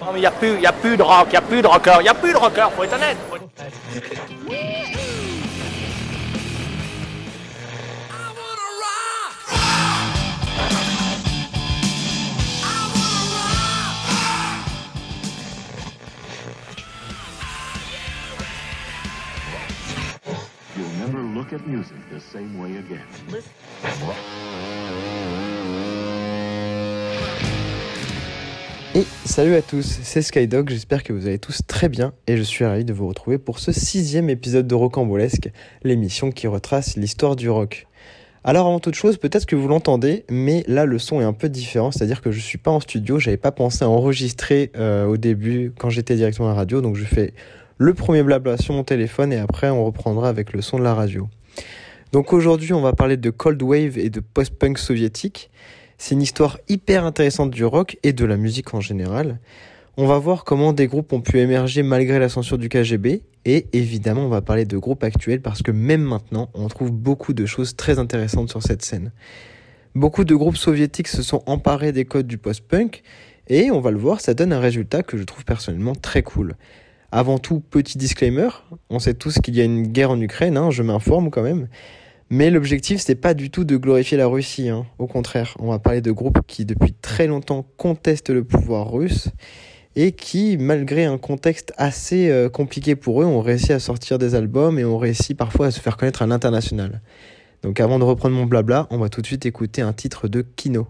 Non mais y a plus, y a plus de rock, y a plus de rocker, y a plus de rocker, faut être honnête. faut être- You'll never look at music the same way again. Et salut à tous, c'est Skydog, j'espère que vous allez tous très bien et je suis ravi de vous retrouver pour ce sixième épisode de Rocambolesque, l'émission qui retrace l'histoire du rock. Alors avant toute chose, peut-être que vous l'entendez, mais là le son est un peu différent, c'est-à-dire que je suis pas en studio, j'avais pas pensé à enregistrer euh, au début quand j'étais directement à la radio, donc je fais le premier blabla sur mon téléphone et après on reprendra avec le son de la radio. Donc aujourd'hui on va parler de Cold Wave et de post-punk soviétique. C'est une histoire hyper intéressante du rock et de la musique en général. On va voir comment des groupes ont pu émerger malgré la censure du KGB et évidemment on va parler de groupes actuels parce que même maintenant on trouve beaucoup de choses très intéressantes sur cette scène. Beaucoup de groupes soviétiques se sont emparés des codes du post-punk et on va le voir, ça donne un résultat que je trouve personnellement très cool. Avant tout, petit disclaimer, on sait tous qu'il y a une guerre en Ukraine, hein, je m'informe quand même. Mais l'objectif, c'est pas du tout de glorifier la Russie. hein. Au contraire, on va parler de groupes qui, depuis très longtemps, contestent le pouvoir russe et qui, malgré un contexte assez euh, compliqué pour eux, ont réussi à sortir des albums et ont réussi parfois à se faire connaître à l'international. Donc, avant de reprendre mon blabla, on va tout de suite écouter un titre de Kino.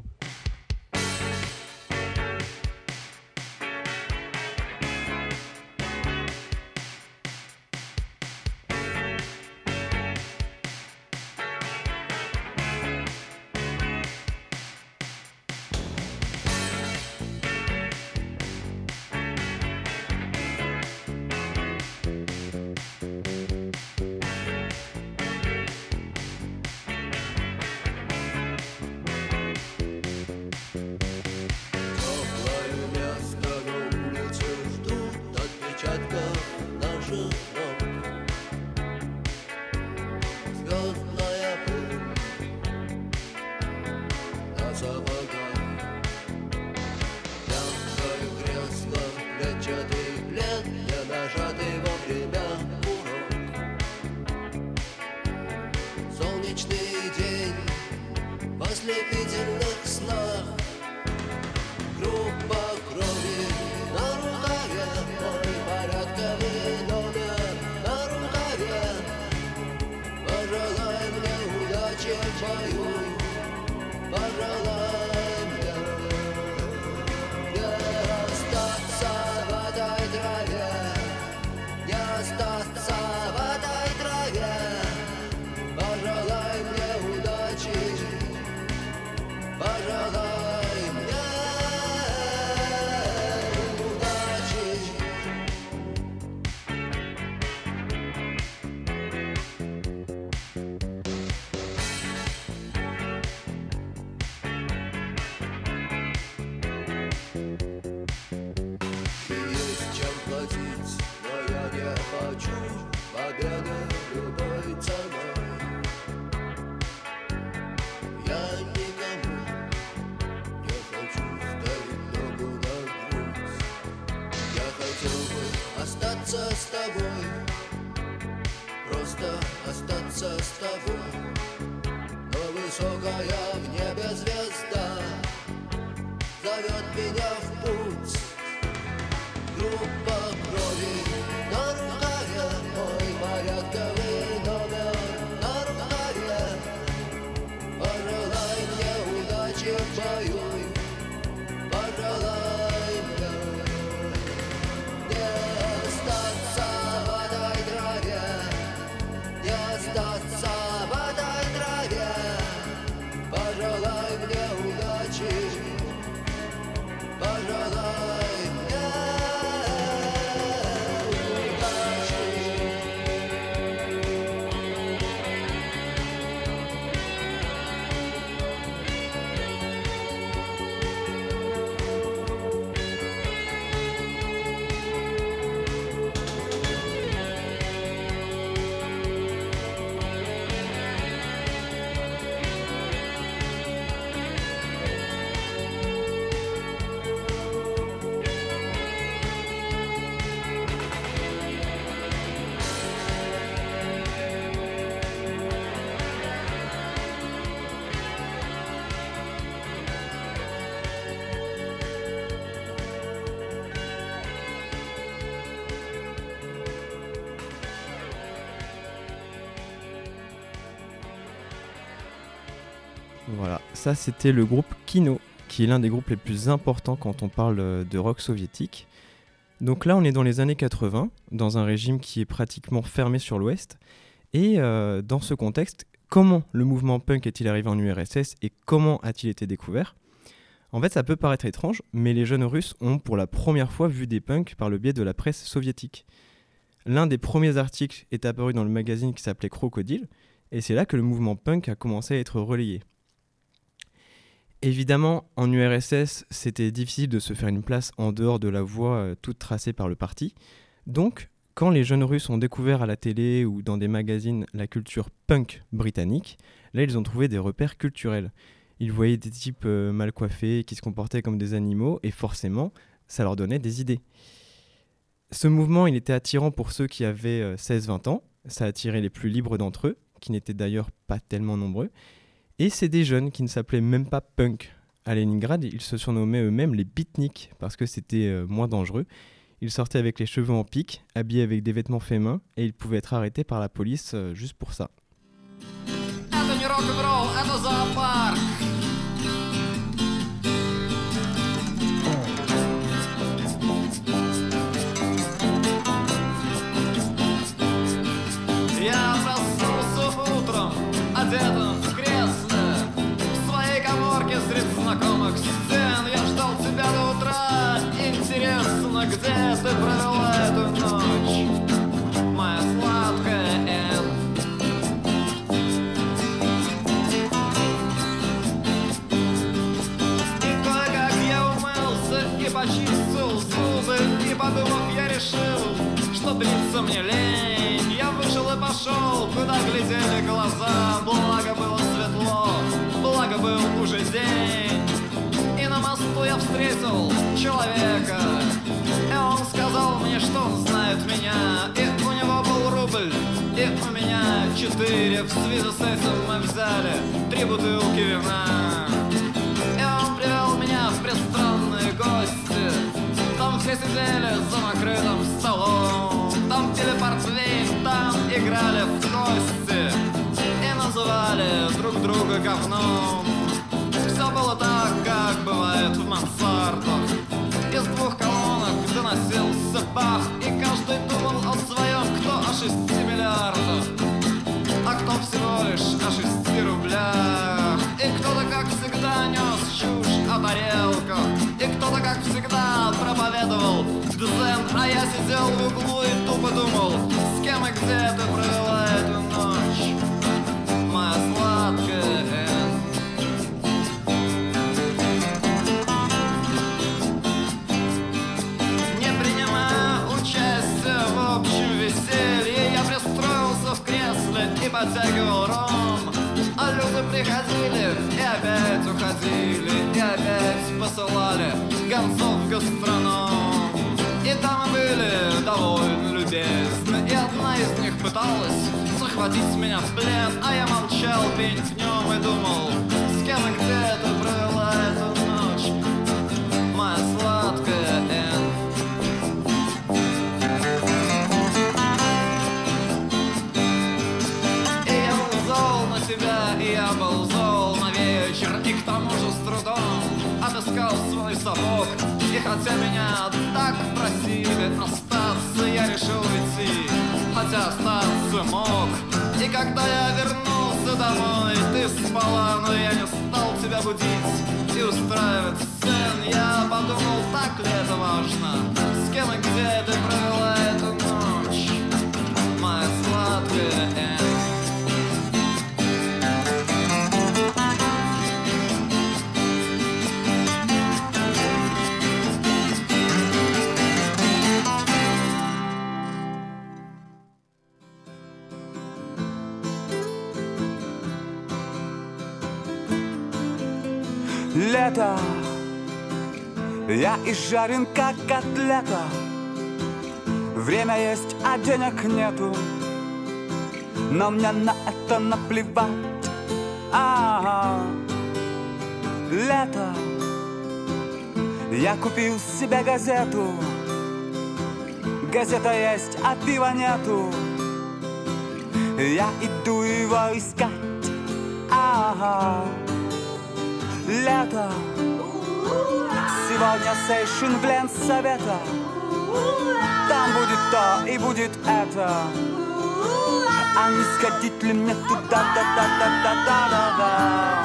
boy. Ça c'était le groupe Kino, qui est l'un des groupes les plus importants quand on parle euh, de rock soviétique. Donc là, on est dans les années 80, dans un régime qui est pratiquement fermé sur l'Ouest. Et euh, dans ce contexte, comment le mouvement punk est-il arrivé en URSS et comment a-t-il été découvert? En fait, ça peut paraître étrange, mais les jeunes Russes ont pour la première fois vu des punks par le biais de la presse soviétique. L'un des premiers articles est apparu dans le magazine qui s'appelait Crocodile, et c'est là que le mouvement punk a commencé à être relayé. Évidemment, en URSS, c'était difficile de se faire une place en dehors de la voie euh, toute tracée par le parti. Donc, quand les jeunes Russes ont découvert à la télé ou dans des magazines la culture punk britannique, là ils ont trouvé des repères culturels. Ils voyaient des types euh, mal coiffés qui se comportaient comme des animaux et forcément, ça leur donnait des idées. Ce mouvement, il était attirant pour ceux qui avaient euh, 16-20 ans, ça attirait les plus libres d'entre eux, qui n'étaient d'ailleurs pas tellement nombreux, et c'est des jeunes qui ne s'appelaient même pas punk. À Leningrad, ils se surnommaient eux-mêmes les beatniks parce que c'était euh, moins dangereux. Ils sortaient avec les cheveux en pique, habillés avec des vêtements faits main, et ils pouvaient être arrêtés par la police euh, juste pour ça. Это не рок-н-ролл, это зоопарк. Я проснулся утром, одетым Коморке среди знакомых стен Я ждал тебя до утра. Интересно, где ты провела эту ночь. Моя сладкая Энн И кое-как я умылся и почистил зубы И подумав, я решил, что бриться мне лень. Я вышел и пошел, куда глядели глаза. Благо день И на мосту я встретил человека. И он сказал мне, что он знает меня И у него был рубль, и у меня четыре. В связи с этим мы взяли три бутылки вина. И он привел меня в пристранные гости. Там все сидели за накрытым столом. Там пили портвейн, там играли в кости. Называли друг друга говном Было так, как бывает в мансардах. Из двух колонок доносился бах И каждый думал о своем, кто о шести миллиардах а кто всего лишь о шести рублях. И кто-то, как всегда, нес чушь о тарелках И кто-то, как всегда, проповедовал дзен. А я сидел в углу и тупо думал С кем и где ты провела эту подтягивал ром А люди приходили и опять уходили И опять посылали гонцов гастроном И там были довольно любезны И одна из них пыталась захватить меня в плен А я молчал пень в нем и думал С кем и где сапог И хотя меня так просили остаться Я решил уйти, хотя остаться мог И когда я вернулся домой, ты спала Но я не стал тебя будить и устраивать сцен. Я подумал, так ли это важно С кем и где ты провела эту ночь? Моя сладкая Энн Лето Я изжарен как котлета Время есть, а денег нету Но мне на это наплевать а Лето Я купил себе газету Газета есть, а пива нету Я иду его искать Ага Лето Сегодня сейшн в Ленсовета Там будет то и будет это А не сходить ли мне туда, да, да, да, да, да, да, да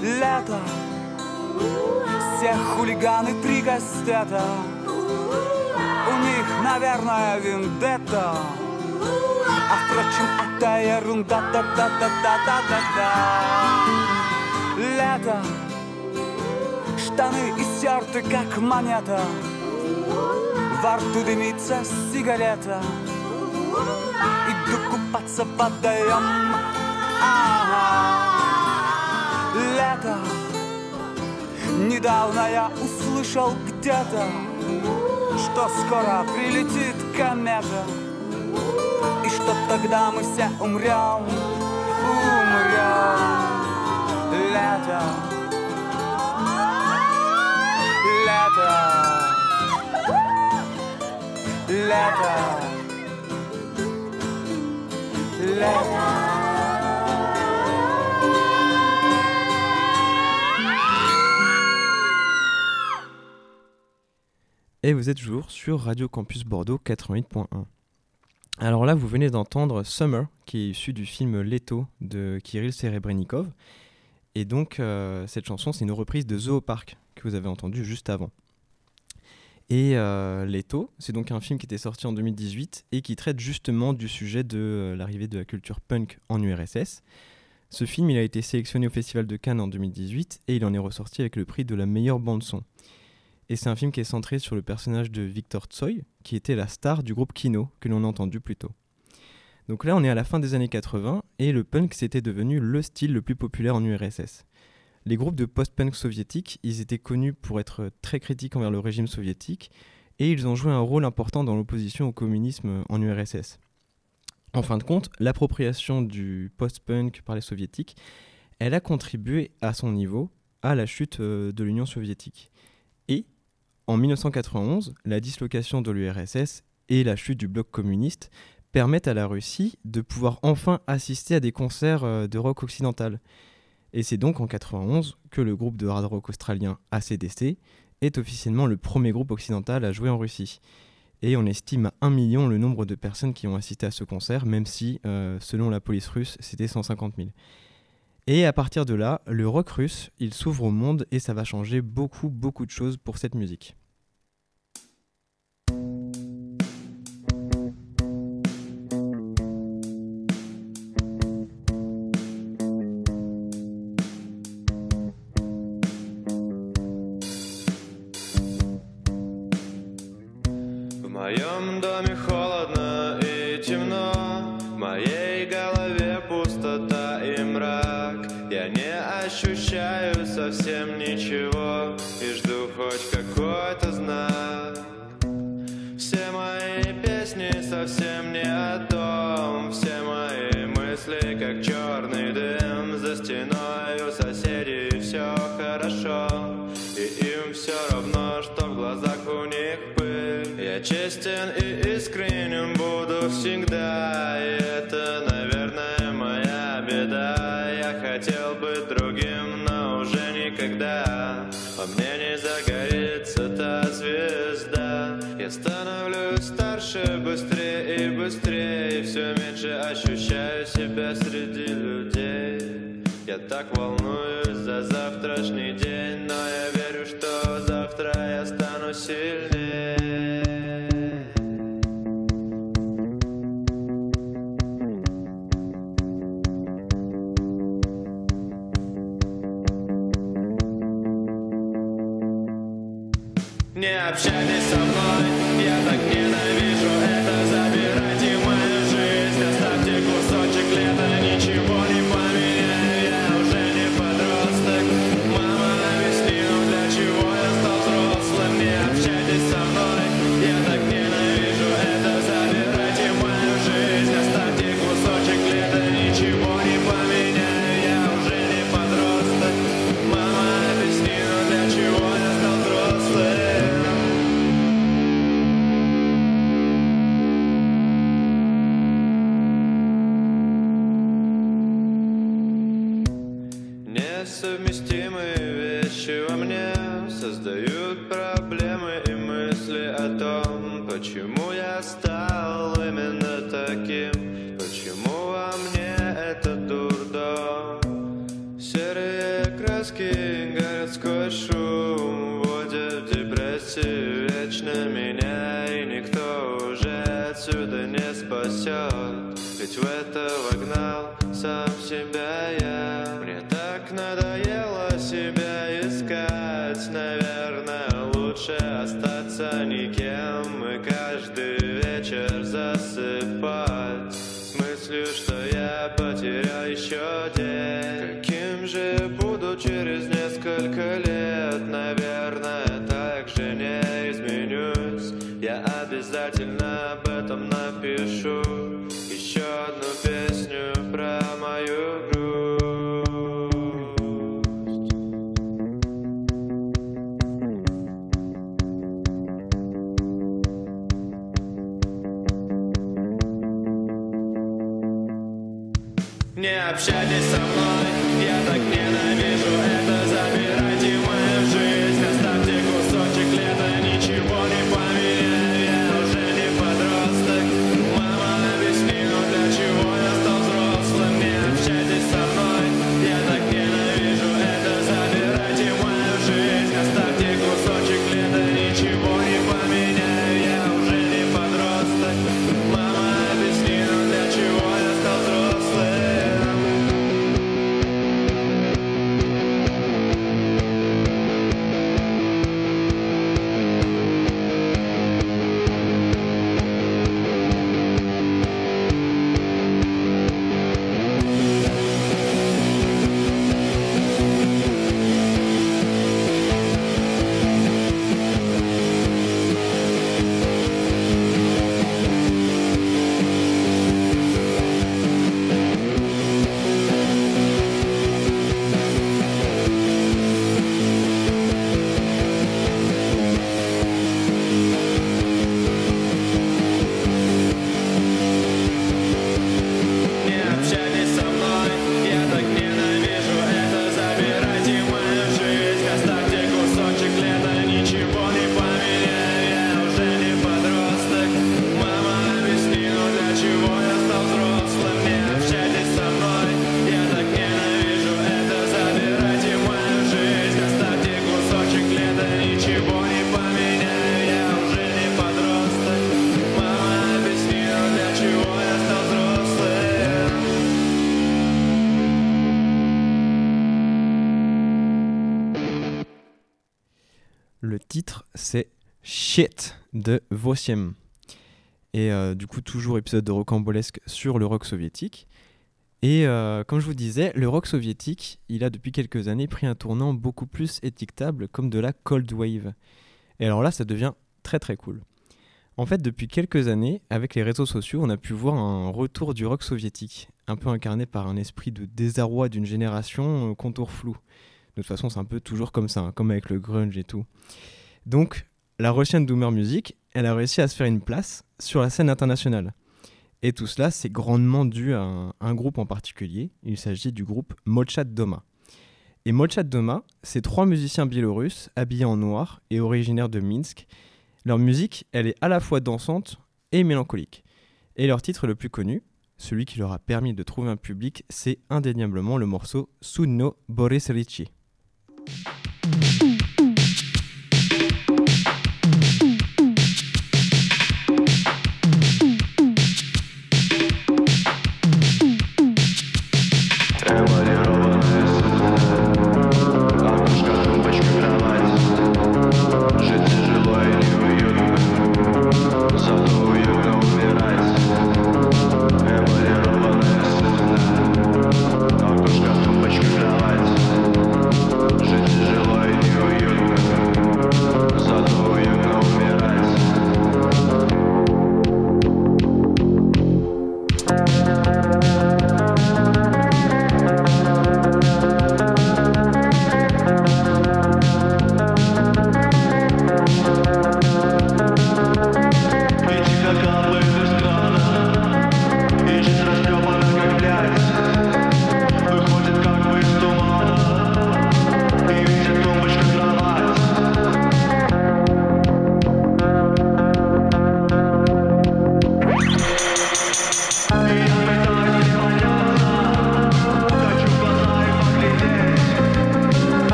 Лето Все хулиганы три гастета У них, наверное, вендетта А впрочем, это ерунда, да, да, да, да, да, да, да Лето. Штаны истерты, как монета. Во рту дымится сигарета. Иду купаться в водоем. Ага. Лето. Недавно я услышал где-то Что скоро прилетит комета. И что тогда мы все умрем. Умрем Et vous êtes toujours sur Radio Campus Bordeaux 88.1. Alors là, vous venez d'entendre Summer, qui est issu du film Leto de Kirill Serebrennikov, et donc, euh, cette chanson, c'est une reprise de Zoopark que vous avez entendu juste avant. Et euh, Leto, c'est donc un film qui était sorti en 2018 et qui traite justement du sujet de euh, l'arrivée de la culture punk en URSS. Ce film, il a été sélectionné au Festival de Cannes en 2018 et il en est ressorti avec le prix de la meilleure bande-son. Et c'est un film qui est centré sur le personnage de Victor Tsoi, qui était la star du groupe Kino, que l'on a entendu plus tôt. Donc là, on est à la fin des années 80, et le punk c'était devenu le style le plus populaire en URSS. Les groupes de post-punk soviétiques, ils étaient connus pour être très critiques envers le régime soviétique, et ils ont joué un rôle important dans l'opposition au communisme en URSS. En fin de compte, l'appropriation du post-punk par les soviétiques, elle a contribué à son niveau à la chute euh, de l'Union soviétique. Et en 1991, la dislocation de l'URSS et la chute du bloc communiste permettent à la Russie de pouvoir enfin assister à des concerts euh, de rock occidental. Et c'est donc en 91 que le groupe de hard rock australien ACDC est officiellement le premier groupe occidental à jouer en Russie. Et on estime à 1 million le nombre de personnes qui ont assisté à ce concert, même si, euh, selon la police russe, c'était 150 000. Et à partir de là, le rock russe, il s'ouvre au monde et ça va changer beaucoup, beaucoup de choses pour cette musique. Всегда И это, наверное, моя беда. Я хотел быть другим, но уже никогда. Во мне не загорится та звезда. Я становлюсь старше быстрее и быстрее. Все меньше ощущаю себя среди людей. Я так волнуюсь за завтрашний день Не общайтесь со мной, я так ненавижу Shit de Vosiem. Et euh, du coup, toujours épisode de rocambolesque sur le rock soviétique. Et euh, comme je vous disais, le rock soviétique, il a depuis quelques années pris un tournant beaucoup plus étiquetable comme de la cold wave. Et alors là, ça devient très très cool. En fait, depuis quelques années, avec les réseaux sociaux, on a pu voir un retour du rock soviétique, un peu incarné par un esprit de désarroi d'une génération, euh, contour flou. De toute façon, c'est un peu toujours comme ça, hein, comme avec le grunge et tout. Donc, la Russian Doomer Music, elle a réussi à se faire une place sur la scène internationale. Et tout cela, c'est grandement dû à un, groupe en particulier. Il s'agit du groupe Molchat Doma. Et Molchat Doma, c'est trois musiciens biélorusses habillés en noir et originaires de Minsk. Leur musique, elle est à la fois dansante et mélancolique. Et leur titre le plus connu, celui qui leur a permis de trouver un public, c'est indéniablement le morceau Sunno Boris Ricci.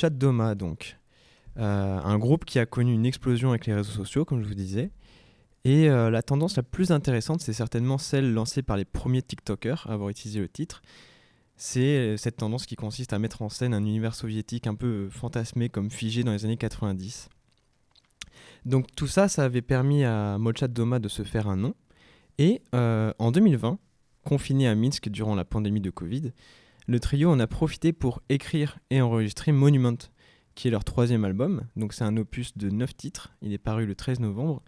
Mocha Doma, donc. Euh, un groupe qui a connu une explosion avec les réseaux sociaux, comme je vous disais. Et euh, la tendance la plus intéressante, c'est certainement celle lancée par les premiers TikTokers à avoir utilisé le titre. C'est euh, cette tendance qui consiste à mettre en scène un univers soviétique un peu fantasmé comme figé dans les années 90. Donc tout ça, ça avait permis à Mocha Doma de se faire un nom. Et en 2020, confiné à Minsk durant la pandémie de Covid, le trio en a profité pour écrire et enregistrer Monument, qui est leur troisième album. Donc c'est un opus de 9 titres, il est paru le 13 novembre.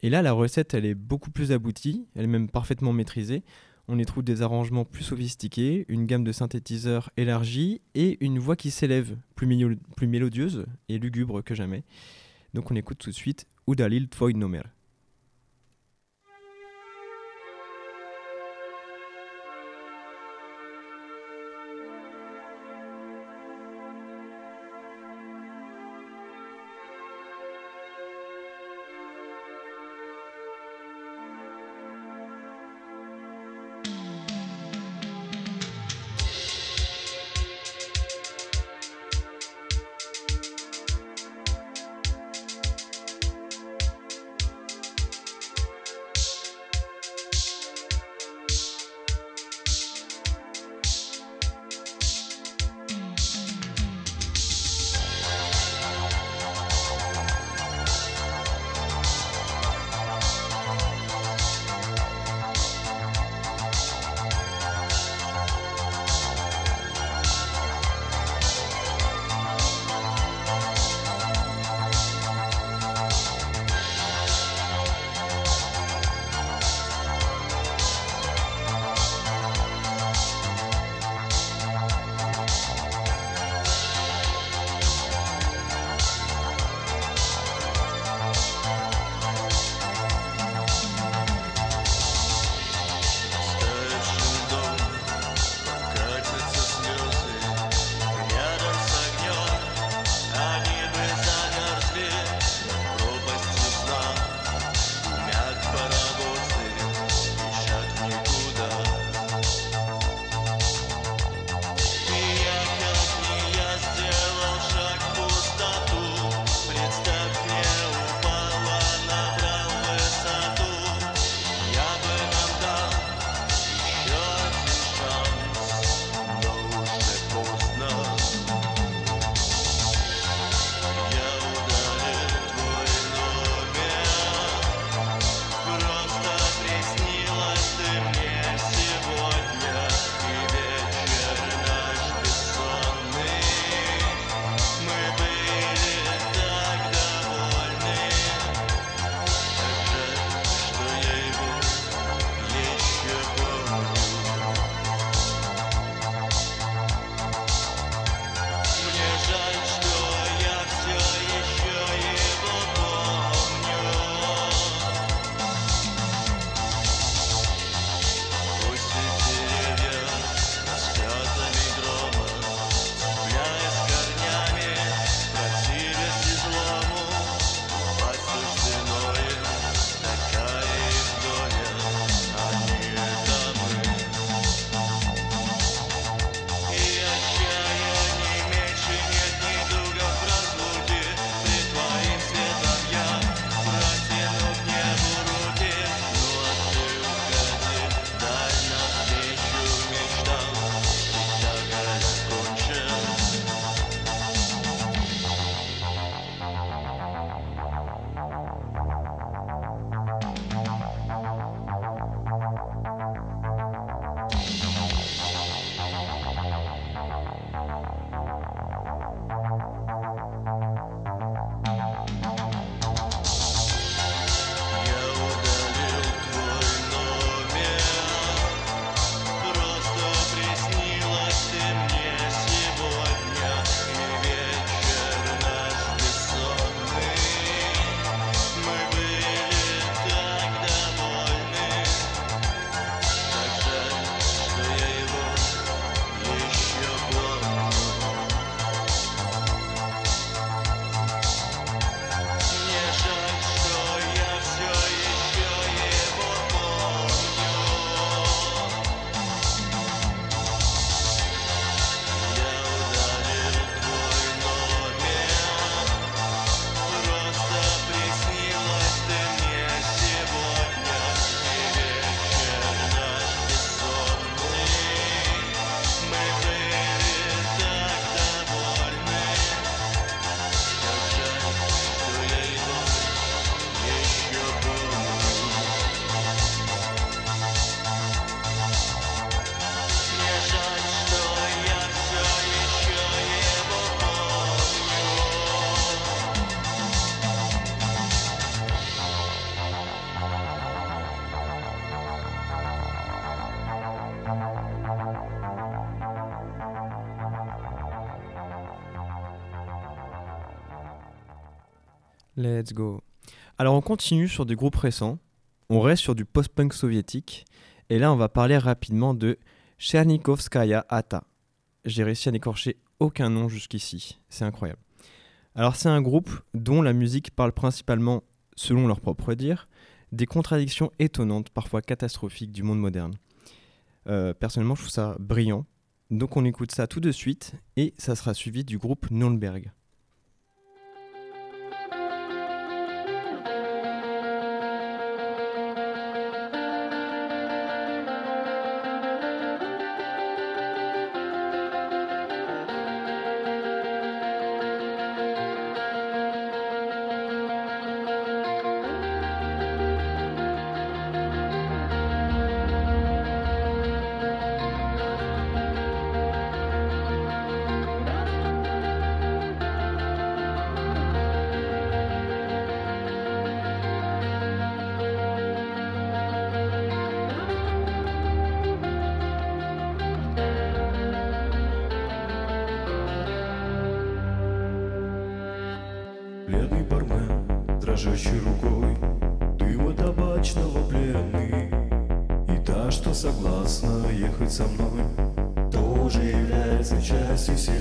Et là, la recette, elle est beaucoup plus aboutie, elle est même parfaitement maîtrisée. On y trouve des arrangements plus sophistiqués, une gamme de synthétiseurs élargie et une voix qui s'élève, plus, mélodieuse et lugubre que jamais. Donc on écoute tout de suite Udalil Tvoj Nomer. Let's go. Alors on continue sur des groupes récents, on reste sur du post-punk soviétique, et là on va parler rapidement de Chernikovskaya Ata. J'ai réussi à n'écorcher aucun nom jusqu'ici, c'est incroyable. Alors c'est un groupe dont la musique parle principalement, selon leur propre dire, des contradictions étonnantes, parfois catastrophiques du monde moderne. Euh, personnellement je trouve ça brillant, donc on écoute ça tout de suite, et ça sera suivi du groupe Nürnberg. Ехать со мной. Тоже является частью вселенной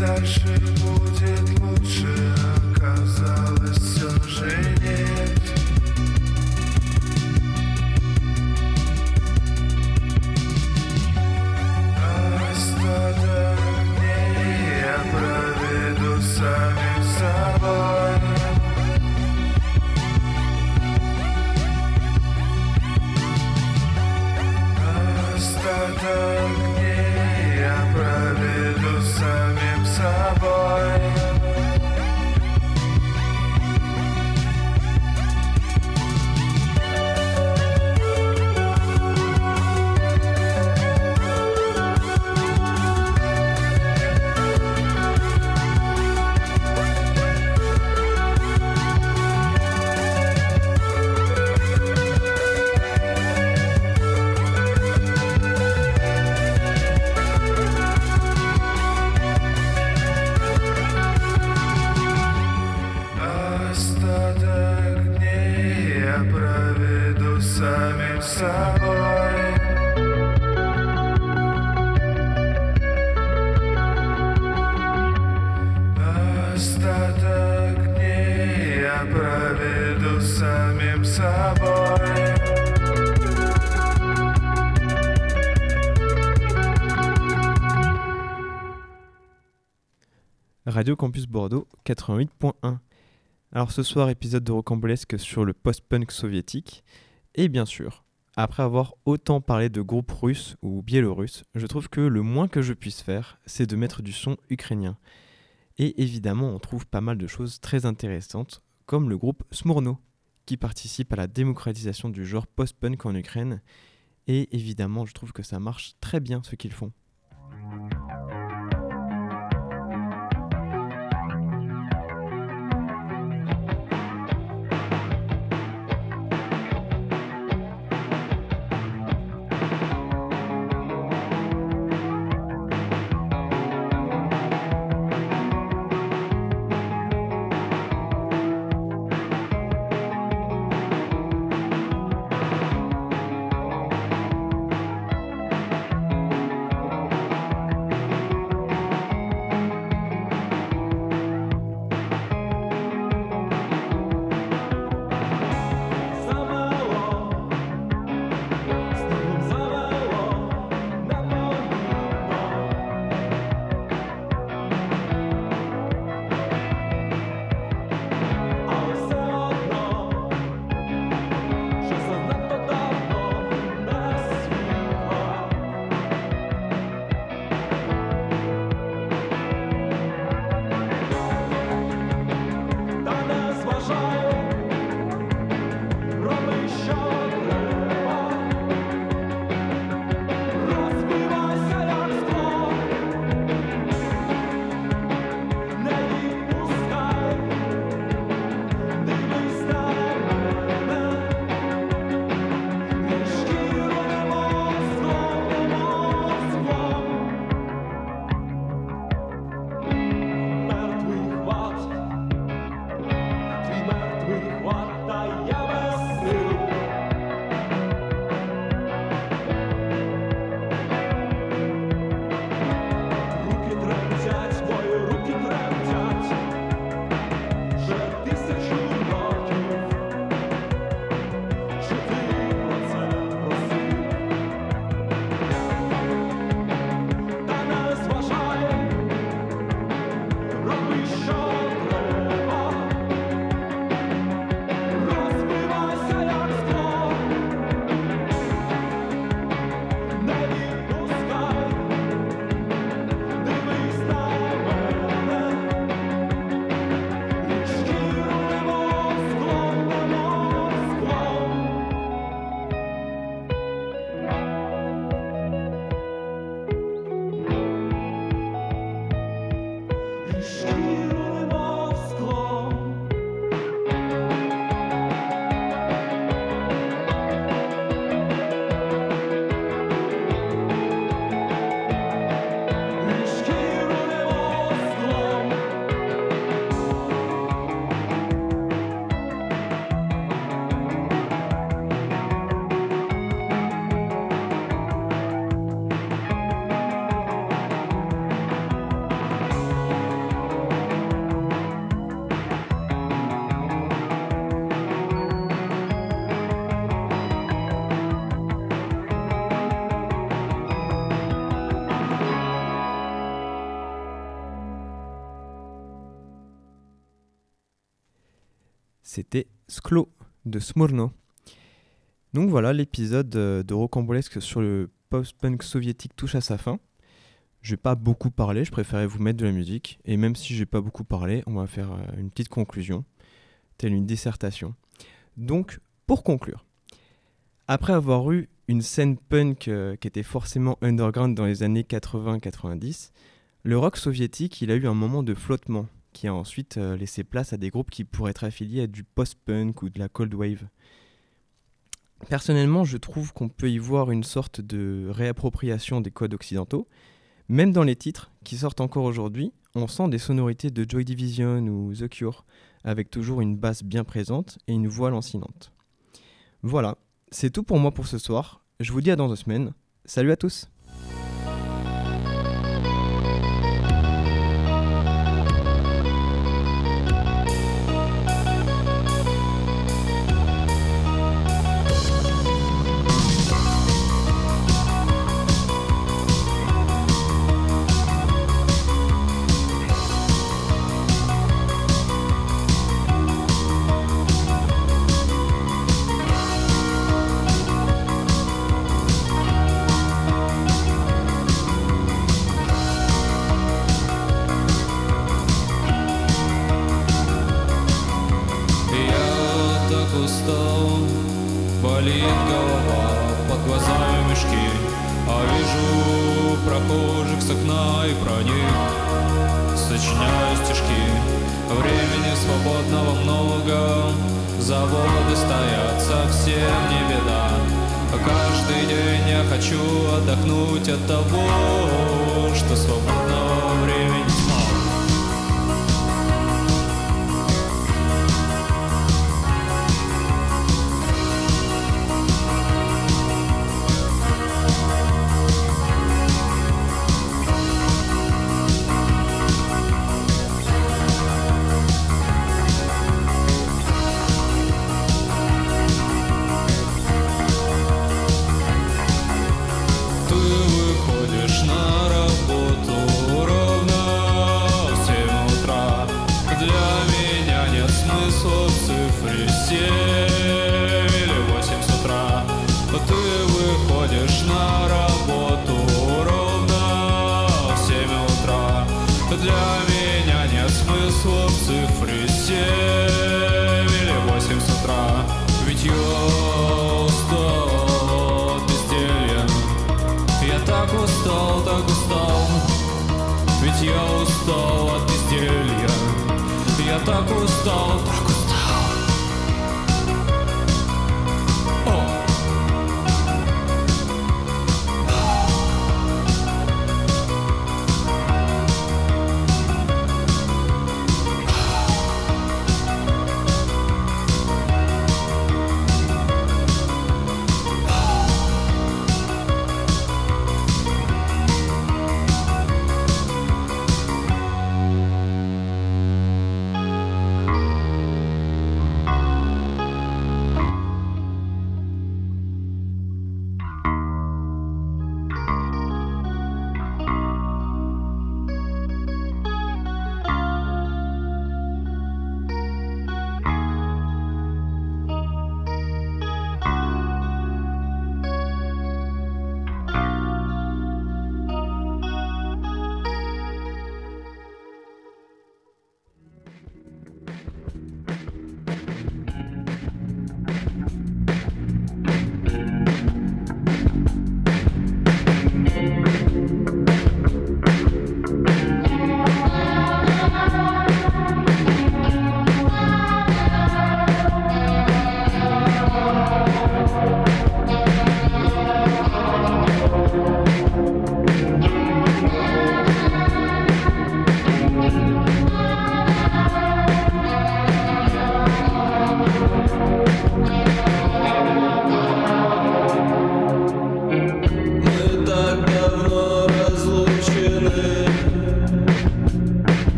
дальше будет лучше, оказалось, Radio Campus Bordeaux 88.1. Alors ce soir, épisode de rocambolesque sur le post-punk soviétique. Et bien sûr, après avoir autant parlé de groupes russes ou biélorusses, je trouve que le moins que je puisse faire, c'est de mettre du son ukrainien. Et évidemment, on trouve pas mal de choses très intéressantes, comme le groupe Smurno, qui participe à la démocratisation du genre post-punk en Ukraine. Et évidemment, je trouve que ça marche très bien ce qu'ils font. C'était Sklo de Smurno. Donc voilà, l'épisode euh, de Rocambolesque sur le post-punk soviétique touche à sa fin. Je vais pas beaucoup parler, je préférais vous mettre de la musique. Et même si j'ai pas beaucoup parlé, on va faire euh, une petite conclusion, telle une dissertation. Donc, pour conclure, après avoir eu une scène punk euh, qui était forcément underground dans les années 80-90, le rock soviétique, il a eu un moment de flottement qui a ensuite euh, laissé place à des groupes qui pourraient être affiliés à du post-punk ou de la cold wave. Personnellement, je trouve qu'on peut y voir une sorte de réappropriation des codes occidentaux. Même dans les titres qui sortent encore aujourd'hui, on sent des sonorités de Joy Division ou The Cure, avec toujours une basse bien présente et une voix lancinante. Voilà, c'est tout pour moi pour ce soir. Je vous dis à dans deux semaines. Salut à tous я устал от безделья, я так устал,